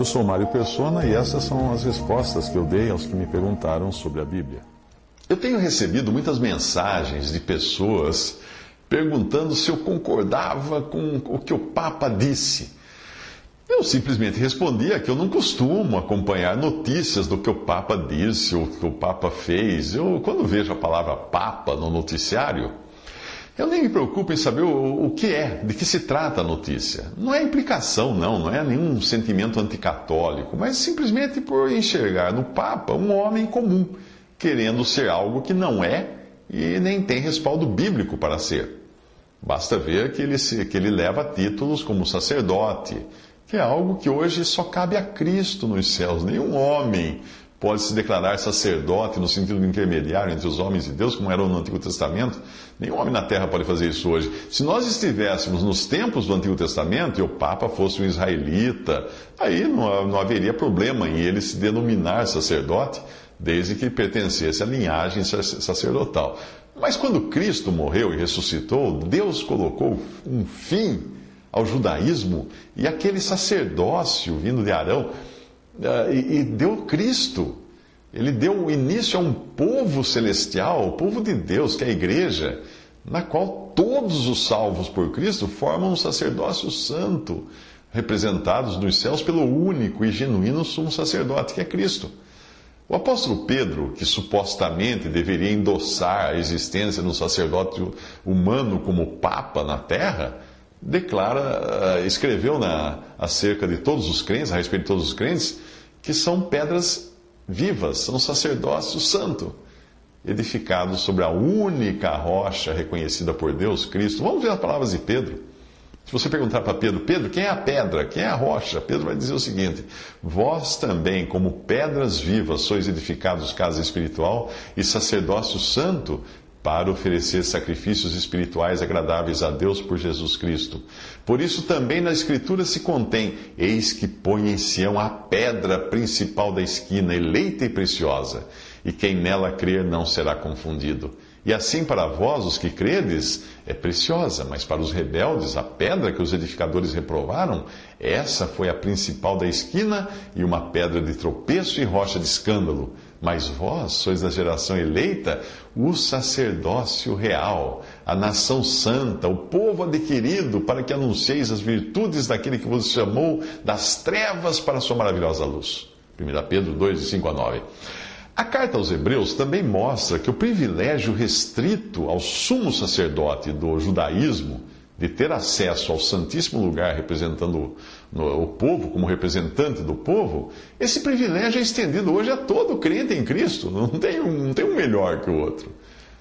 Eu sou Mário Persona e essas são as respostas que eu dei aos que me perguntaram sobre a Bíblia. Eu tenho recebido muitas mensagens de pessoas perguntando se eu concordava com o que o Papa disse. Eu simplesmente respondia que eu não costumo acompanhar notícias do que o Papa disse ou que o Papa fez. Eu, quando vejo a palavra Papa no noticiário, eu nem me preocupo em saber o, o que é, de que se trata a notícia. Não é implicação, não, não é nenhum sentimento anticatólico, mas simplesmente por enxergar no Papa um homem comum, querendo ser algo que não é e nem tem respaldo bíblico para ser. Basta ver que ele, se, que ele leva títulos como sacerdote, que é algo que hoje só cabe a Cristo nos céus. Nenhum homem pode se declarar sacerdote no sentido intermediário entre os homens e Deus, como era no Antigo Testamento. Nenhum homem na terra pode fazer isso hoje. Se nós estivéssemos nos tempos do Antigo Testamento e o Papa fosse um israelita, aí não, não haveria problema em ele se denominar sacerdote, desde que pertencesse à linhagem sacerdotal. Mas quando Cristo morreu e ressuscitou, Deus colocou um fim ao judaísmo e aquele sacerdócio vindo de Arão e, e, deu Cristo. Ele deu início a um povo celestial, o povo de Deus, que é a igreja, na qual todos os salvos por Cristo formam um sacerdócio santo, representados nos céus pelo único e genuíno sumo sacerdote, que é Cristo. O apóstolo Pedro, que supostamente deveria endossar a existência do sacerdote humano como papa na terra, declara, eh, escreveu na, acerca de todos os crentes, a respeito de todos os crentes, que são pedras vivas, são sacerdócio santo, edificados sobre a única rocha reconhecida por Deus, Cristo. Vamos ver as palavras de Pedro. Se você perguntar para Pedro, Pedro, quem é a pedra? Quem é a rocha? Pedro vai dizer o seguinte: Vós também, como pedras vivas, sois edificados casa espiritual e sacerdócio santo para oferecer sacrifícios espirituais agradáveis a Deus por Jesus Cristo. Por isso também na Escritura se contém: Eis que põe em Sião a pedra principal da esquina, eleita e preciosa, e quem nela crer não será confundido. E assim para vós, os que credes, é preciosa, mas para os rebeldes, a pedra que os edificadores reprovaram, essa foi a principal da esquina e uma pedra de tropeço e rocha de escândalo. Mas vós sois da geração eleita, o sacerdócio real, a nação santa, o povo adquirido, para que anuncieis as virtudes daquele que vos chamou das trevas para a sua maravilhosa luz. 1 Pedro 2, 5 a 9. A carta aos Hebreus também mostra que o privilégio restrito ao sumo sacerdote do judaísmo de ter acesso ao Santíssimo Lugar representando o povo, como representante do povo, esse privilégio é estendido hoje a todo crente em Cristo. Não tem um, não tem um melhor que o outro.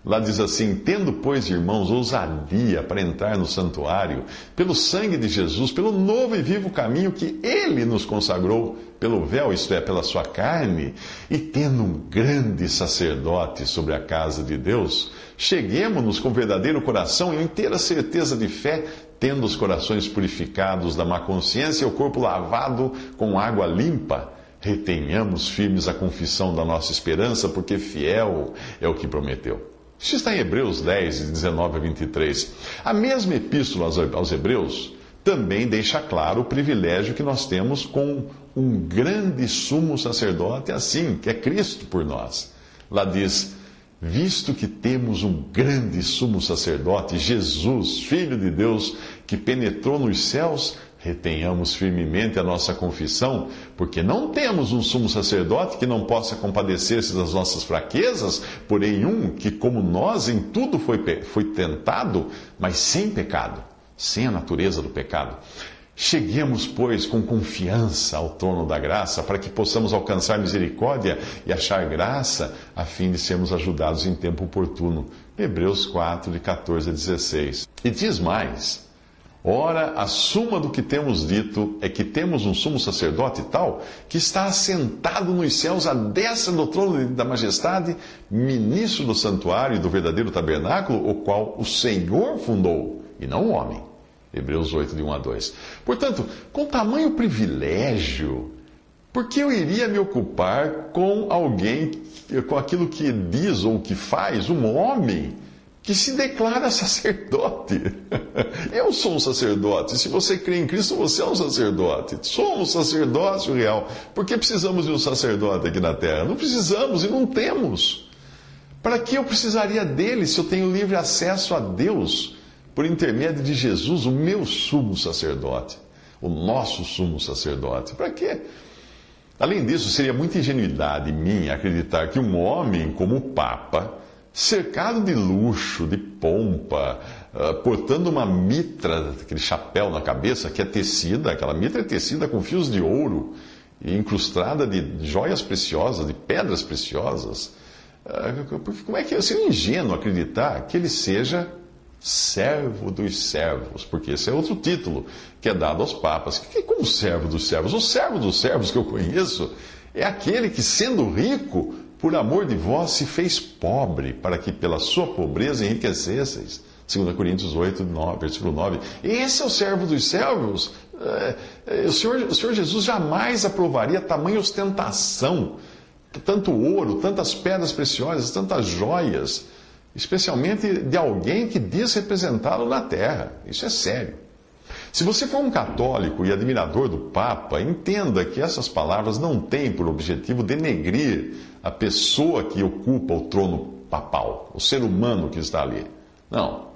Lá diz assim: Tendo, pois, irmãos, ousadia para entrar no santuário, pelo sangue de Jesus, pelo novo e vivo caminho que ele nos consagrou, pelo véu, isto é, pela sua carne, e tendo um grande sacerdote sobre a casa de Deus, cheguemos-nos com verdadeiro coração e inteira certeza de fé, tendo os corações purificados da má consciência e o corpo lavado com água limpa. Retenhamos firmes a confissão da nossa esperança, porque fiel é o que prometeu. Isso está em Hebreus 10, 19 a 23. A mesma epístola aos Hebreus também deixa claro o privilégio que nós temos com um grande sumo sacerdote assim, que é Cristo por nós. Lá diz: Visto que temos um grande sumo sacerdote, Jesus, Filho de Deus, que penetrou nos céus, retenhamos firmemente a nossa confissão, porque não temos um sumo sacerdote que não possa compadecer-se das nossas fraquezas, porém um que, como nós, em tudo foi, foi tentado, mas sem pecado, sem a natureza do pecado. Cheguemos, pois, com confiança ao trono da graça, para que possamos alcançar misericórdia e achar graça, a fim de sermos ajudados em tempo oportuno. Hebreus 4, de 14 a 16. E diz mais Ora, a suma do que temos dito é que temos um sumo sacerdote tal que está assentado nos céus à destra do trono da majestade, ministro do santuário e do verdadeiro tabernáculo, o qual o Senhor fundou, e não o homem. Hebreus 8, de 1 a 2. Portanto, com tamanho privilégio, por que eu iria me ocupar com alguém, com aquilo que diz ou que faz, um homem? que se declara sacerdote. Eu sou um sacerdote. Se você crê em Cristo, você é um sacerdote. Somos sacerdócio real. Por que precisamos de um sacerdote aqui na terra? Não precisamos e não temos. Para que eu precisaria dele se eu tenho livre acesso a Deus por intermédio de Jesus, o meu sumo sacerdote, o nosso sumo sacerdote? Para quê? Além disso, seria muita ingenuidade minha acreditar que um homem como o Papa cercado de luxo, de pompa, uh, portando uma mitra, aquele chapéu na cabeça que é tecida, aquela mitra é tecida com fios de ouro e incrustada de joias preciosas, de pedras preciosas. Uh, como é que é ser ingênuo acreditar que ele seja servo dos servos? Porque esse é outro título que é dado aos papas. Que, como servo dos servos? O servo dos servos que eu conheço é aquele que, sendo rico, por amor de vós se fez pobre, para que pela sua pobreza enriquecesseis. 2 Coríntios 8, 9, versículo 9. Esse é o servo dos servos. É, é, o, Senhor, o Senhor Jesus jamais aprovaria tamanha ostentação, tanto ouro, tantas pedras preciosas, tantas joias, especialmente de alguém que diz representá-lo na terra. Isso é sério. Se você for um católico e admirador do Papa, entenda que essas palavras não têm por objetivo denegrir a pessoa que ocupa o trono papal, o ser humano que está ali. Não.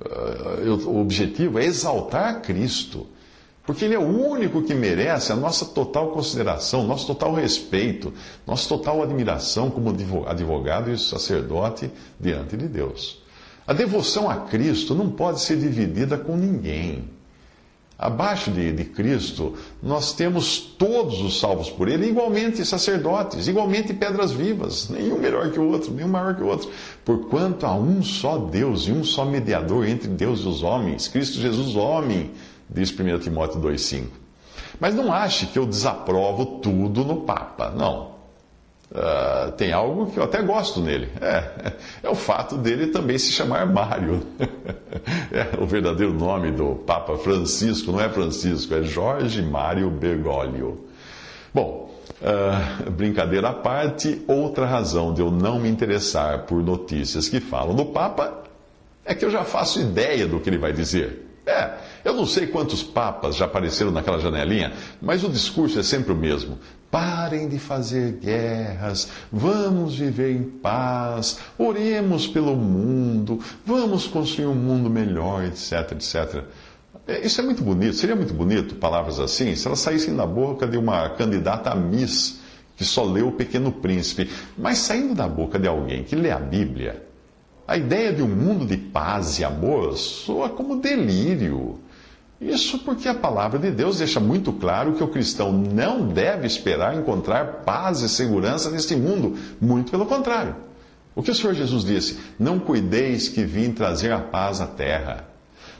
Eh, o objetivo é exaltar Cristo, porque Ele é o único que merece a nossa total consideração, nosso total respeito, nossa total admiração como advogado e sacerdote diante de Deus. A devoção a Cristo não pode ser dividida com ninguém. Abaixo de, de, Cristo, nós temos todos os salvos por Ele, igualmente sacerdotes, igualmente pedras vivas, nenhum melhor que o outro, nenhum maior que o outro. Porquanto há um só Deus e um só mediador entre Deus e os homens, Cristo Jesus, homem, diz 1 Timóteo 2,5. Mas não ache que eu desaprovo tudo no Papa, não. Uh, tem algo que eu até gosto nele. É, é o fato dele também se chamar Mário. é o verdadeiro nome do Papa Francisco, não é Francisco, é Jorge Mário Bergoglio. Bom, uh, brincadeira à parte, outra razão de eu não me interessar por notícias que falam do Papa é que eu já faço ideia do que ele vai dizer. É, eu não sei quantos papas já apareceram naquela janelinha, mas o discurso é sempre o mesmo. Parem de fazer guerras, vamos viver em paz, oremos pelo mundo, vamos construir um mundo melhor, etc, etc. É, isso é muito bonito, seria muito bonito palavras assim se elas saíssem da boca de uma candidata a Miss que só leu O Pequeno Príncipe, mas saindo da boca de alguém que lê a Bíblia, a ideia de um mundo de paz e amor soa como delírio. Isso porque a palavra de Deus deixa muito claro que o cristão não deve esperar encontrar paz e segurança neste mundo, muito pelo contrário. O que o Senhor Jesus disse? Não cuideis que vim trazer a paz à terra.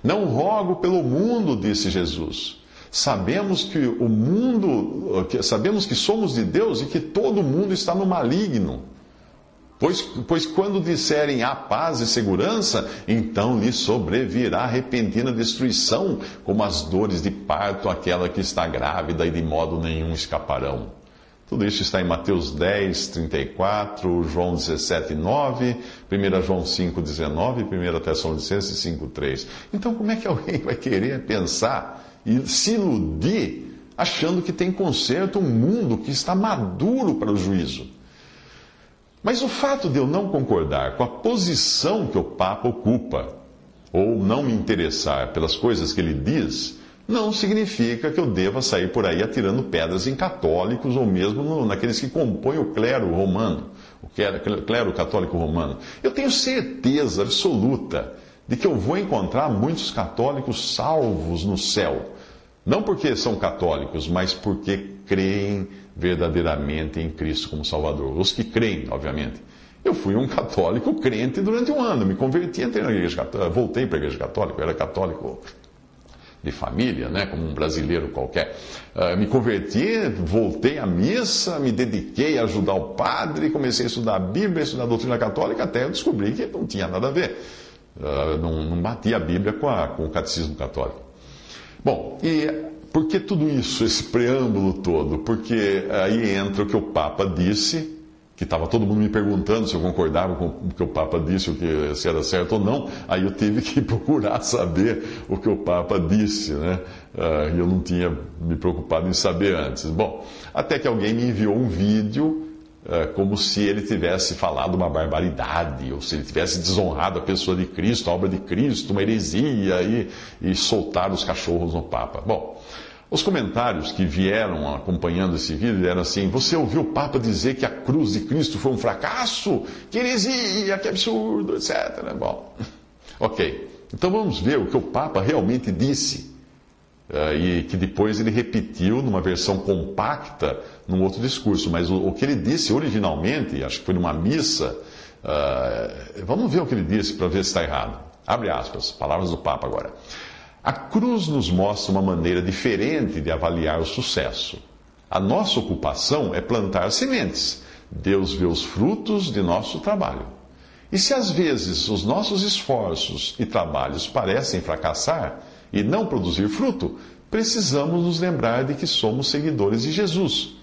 Não rogo pelo mundo, disse Jesus. Sabemos que o mundo, sabemos que somos de Deus e que todo mundo está no maligno. Pois, pois quando disserem há paz e segurança, então lhe sobrevirá repentina destruição, como as dores de parto aquela que está grávida e de modo nenhum escaparão. Tudo isso está em Mateus 10, 34, João 17, 9, 1 João 5, 19 1 Tessalonicenses 5, 3. Então, como é que alguém vai querer pensar e se iludir achando que tem conserto um mundo que está maduro para o juízo? Mas o fato de eu não concordar com a posição que o Papa ocupa, ou não me interessar pelas coisas que ele diz, não significa que eu deva sair por aí atirando pedras em católicos ou mesmo naqueles que compõem o clero romano, o clero católico romano. Eu tenho certeza absoluta de que eu vou encontrar muitos católicos salvos no céu. Não porque são católicos, mas porque creem verdadeiramente em Cristo como Salvador. Os que creem, obviamente. Eu fui um católico crente durante um ano, me converti, entrei na igreja católica, voltei para a igreja católica, eu era católico de família, né, como um brasileiro qualquer. Uh, me converti, voltei à missa, me dediquei a ajudar o padre, comecei a estudar a Bíblia, a estudar a doutrina católica, até eu descobri que não tinha nada a ver. Uh, não, não batia a Bíblia com, a, com o catecismo católico. Bom, e por que tudo isso, esse preâmbulo todo? Porque aí entra o que o Papa disse que estava todo mundo me perguntando se eu concordava com o que o Papa disse, o que, se era certo ou não, aí eu tive que procurar saber o que o Papa disse, né? Uh, eu não tinha me preocupado em saber antes. Bom, até que alguém me enviou um vídeo como se ele tivesse falado uma barbaridade, ou se ele tivesse desonrado a pessoa de Cristo, a obra de Cristo, uma heresia, e, e soltar os cachorros no Papa. Bom. Os comentários que vieram acompanhando esse vídeo eram assim: Você ouviu o Papa dizer que a cruz de Cristo foi um fracasso? Que heresia, que absurdo, etc. Bom, ok. Então vamos ver o que o Papa realmente disse. Uh, e que depois ele repetiu numa versão compacta num outro discurso. Mas o, o que ele disse originalmente, acho que foi numa missa, uh, vamos ver o que ele disse para ver se está errado. Abre aspas, palavras do Papa agora. A cruz nos mostra uma maneira diferente de avaliar o sucesso. A nossa ocupação é plantar sementes. Deus vê os frutos de nosso trabalho. E se às vezes os nossos esforços e trabalhos parecem fracassar e não produzir fruto, precisamos nos lembrar de que somos seguidores de Jesus.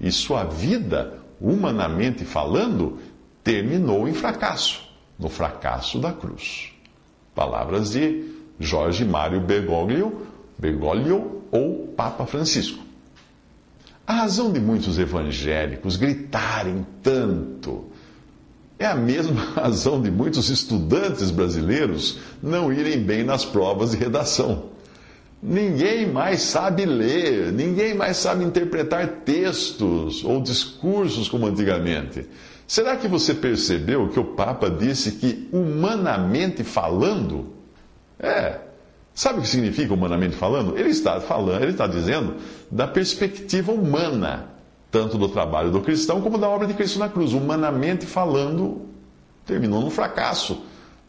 E sua vida, humanamente falando, terminou em fracasso no fracasso da cruz. Palavras de Jorge Mário Bergoglio, Bergoglio ou Papa Francisco. A razão de muitos evangélicos gritarem tanto é a mesma razão de muitos estudantes brasileiros não irem bem nas provas de redação. Ninguém mais sabe ler, ninguém mais sabe interpretar textos ou discursos como antigamente. Será que você percebeu que o Papa disse que, humanamente falando, é. Sabe o que significa humanamente falando? Ele está falando, ele está dizendo da perspectiva humana, tanto do trabalho do cristão como da obra de Cristo na cruz. Humanamente falando, terminou num fracasso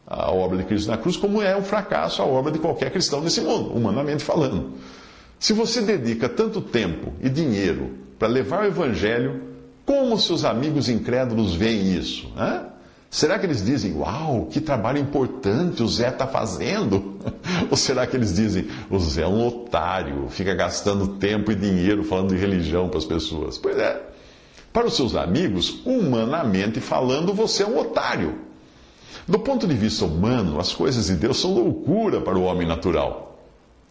a obra de Cristo na cruz, como é um fracasso a obra de qualquer cristão nesse mundo, humanamente falando. Se você dedica tanto tempo e dinheiro para levar o evangelho, como seus amigos incrédulos veem isso? Será que eles dizem, uau, que trabalho importante o Zé está fazendo? Ou será que eles dizem, o Zé é um otário, fica gastando tempo e dinheiro falando de religião para as pessoas? Pois é. Para os seus amigos, humanamente falando, você é um otário. Do ponto de vista humano, as coisas de Deus são loucura para o homem natural.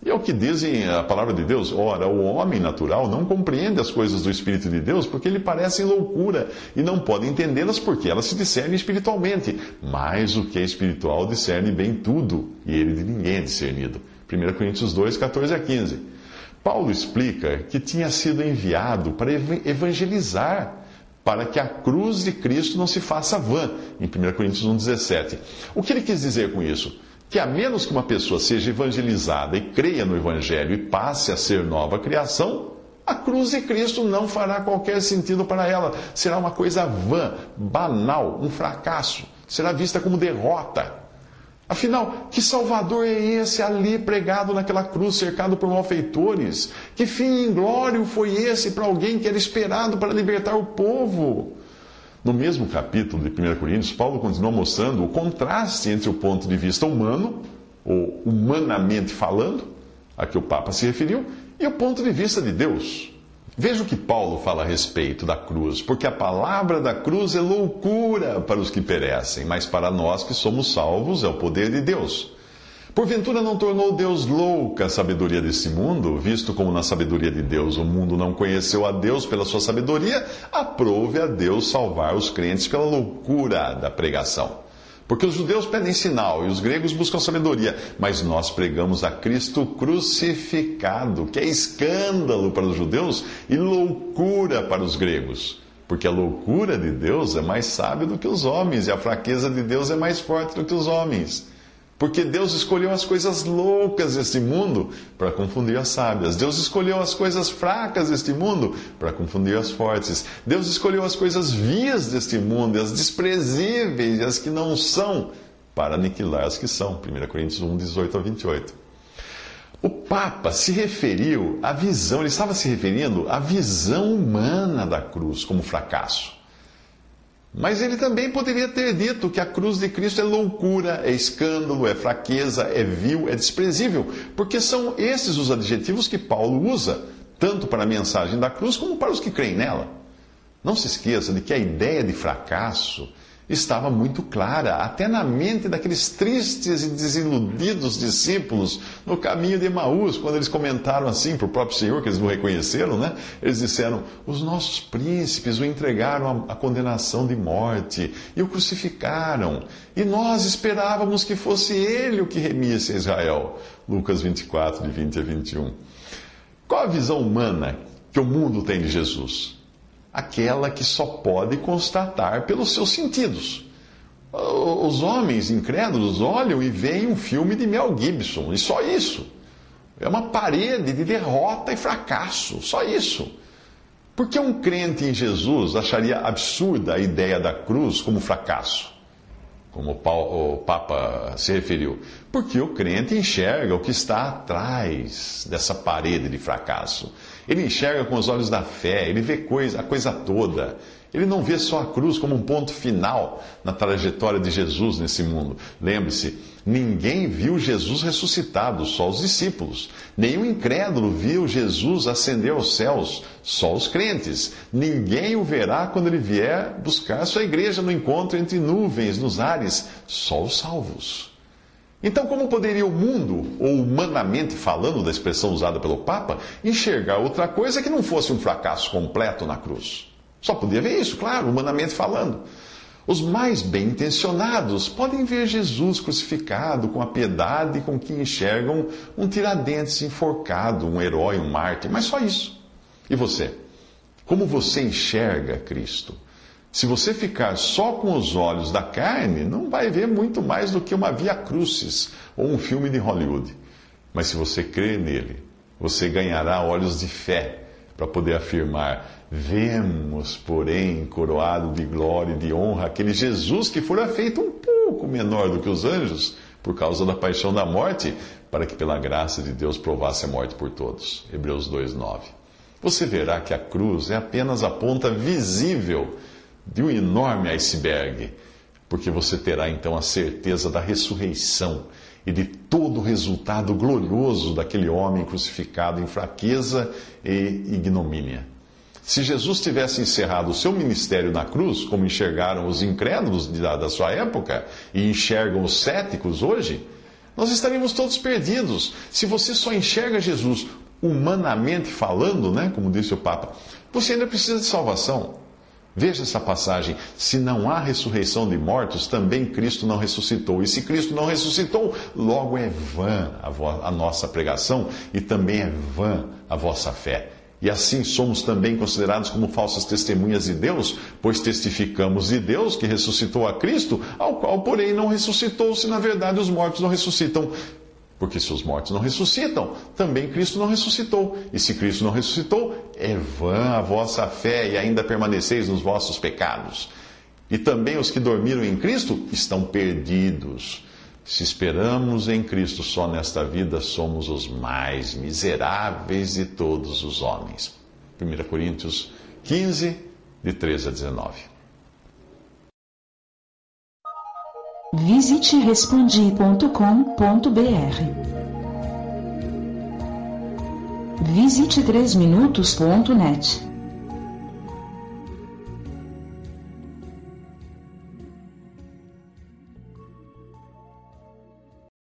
E é o que dizem a palavra de Deus. Ora, o homem natural não compreende as coisas do Espírito de Deus porque lhe parecem loucura e não pode entendê-las porque elas se discernem espiritualmente. Mas o que é espiritual discerne bem tudo e ele de ninguém é discernido. 1 Coríntios 2, 14 a 15. Paulo explica que tinha sido enviado para evangelizar, para que a cruz de Cristo não se faça vã, em 1 Coríntios 1, 17. O que ele quis dizer com isso? Que a menos que uma pessoa seja evangelizada e creia no Evangelho e passe a ser nova criação, a cruz de Cristo não fará qualquer sentido para ela. Será uma coisa vã, banal, um fracasso. Será vista como derrota. Afinal, que Salvador é esse ali pregado naquela cruz, cercado por malfeitores? Que fim inglório foi esse para alguém que era esperado para libertar o povo? No mesmo capítulo de 1 Coríntios, Paulo continua mostrando o contraste entre o ponto de vista humano, ou humanamente falando, a que o Papa se referiu, e o ponto de vista de Deus. Veja o que Paulo fala a respeito da cruz, porque a palavra da cruz é loucura para os que perecem, mas para nós que somos salvos é o poder de Deus. Porventura não tornou Deus louca a sabedoria desse mundo, visto como na sabedoria de Deus o mundo não conheceu a Deus pela sua sabedoria, aprove a Deus salvar os crentes pela loucura da pregação. Porque os judeus pedem sinal e os gregos buscam sabedoria, mas nós pregamos a Cristo crucificado, que é escândalo para os judeus e loucura para os gregos. Porque a loucura de Deus é mais sábia do que os homens e a fraqueza de Deus é mais forte do que os homens. Porque Deus escolheu as coisas loucas deste mundo para confundir as sábias. Deus escolheu as coisas fracas deste mundo para confundir as fortes. Deus escolheu as coisas vias deste mundo, as desprezíveis as que não são, para aniquilar as que são. 1 Coríntios 1, 18 a 28. O Papa se referiu à visão, ele estava se referindo à visão humana da cruz como fracasso. Mas ele também poderia ter dito que a cruz de Cristo é loucura, é escândalo, é fraqueza, é vil, é desprezível, porque são esses os adjetivos que Paulo usa, tanto para a mensagem da cruz como para os que creem nela. Não se esqueça de que a ideia de fracasso estava muito clara, até na mente daqueles tristes e desiludidos discípulos no caminho de Emaús, quando eles comentaram assim para o próprio Senhor, que eles não reconheceram, né? Eles disseram: Os nossos príncipes o entregaram à condenação de morte e o crucificaram, e nós esperávamos que fosse ele o que remisse a Israel. Lucas 24, de 20 a 21. Qual a visão humana que o mundo tem de Jesus? Aquela que só pode constatar pelos seus sentidos. Os homens incrédulos olham e veem um filme de Mel Gibson, e só isso. É uma parede de derrota e fracasso, só isso. Por que um crente em Jesus acharia absurda a ideia da cruz como fracasso? Como o Papa se referiu. Porque o crente enxerga o que está atrás dessa parede de fracasso. Ele enxerga com os olhos da fé, ele vê coisa, a coisa toda. Ele não vê só a cruz como um ponto final na trajetória de Jesus nesse mundo. Lembre-se, ninguém viu Jesus ressuscitado, só os discípulos. Nenhum incrédulo viu Jesus ascender aos céus, só os crentes. Ninguém o verá quando ele vier buscar sua igreja no encontro entre nuvens, nos ares, só os salvos. Então, como poderia o mundo, ou humanamente falando da expressão usada pelo Papa, enxergar outra coisa que não fosse um fracasso completo na cruz? Só podia ver isso, claro, humanamente falando. Os mais bem intencionados podem ver Jesus crucificado com a piedade com que enxergam um tiradentes enforcado, um herói, um mártir, mas só isso. E você? Como você enxerga Cristo? Se você ficar só com os olhos da carne, não vai ver muito mais do que uma via crucis ou um filme de Hollywood. Mas se você crer nele, você ganhará olhos de fé para poder afirmar: Vemos, porém, coroado de glória e de honra aquele Jesus que fora feito um pouco menor do que os anjos por causa da paixão da morte, para que pela graça de Deus provasse a morte por todos. Hebreus 2:9. Você verá que a cruz é apenas a ponta visível de um enorme iceberg, porque você terá então a certeza da ressurreição e de todo o resultado glorioso daquele homem crucificado em fraqueza e ignomínia. Se Jesus tivesse encerrado o seu ministério na cruz, como enxergaram os incrédulos da sua época e enxergam os céticos hoje, nós estaríamos todos perdidos. Se você só enxerga Jesus humanamente falando, né, como disse o Papa, você ainda precisa de salvação. Veja essa passagem. Se não há ressurreição de mortos, também Cristo não ressuscitou. E se Cristo não ressuscitou, logo é vã a, nossa pregação e também é vã a vossa fé. E assim somos também considerados como falsas testemunhas de Deus, pois testificamos de Deus que ressuscitou a Cristo, ao qual, porém, não ressuscitou, se na verdade os mortos não ressuscitam. Porque se os mortos não ressuscitam, também Cristo não ressuscitou. E se Cristo não ressuscitou, é vã a vossa fé e ainda permaneceis nos vossos pecados. E também os que dormiram em Cristo estão perdidos. Se esperamos em Cristo só nesta vida, somos os mais miseráveis de todos os homens. 1 Coríntios 15, de 13 a 19. Visite respondi.com.br. Visite 3minutos.net.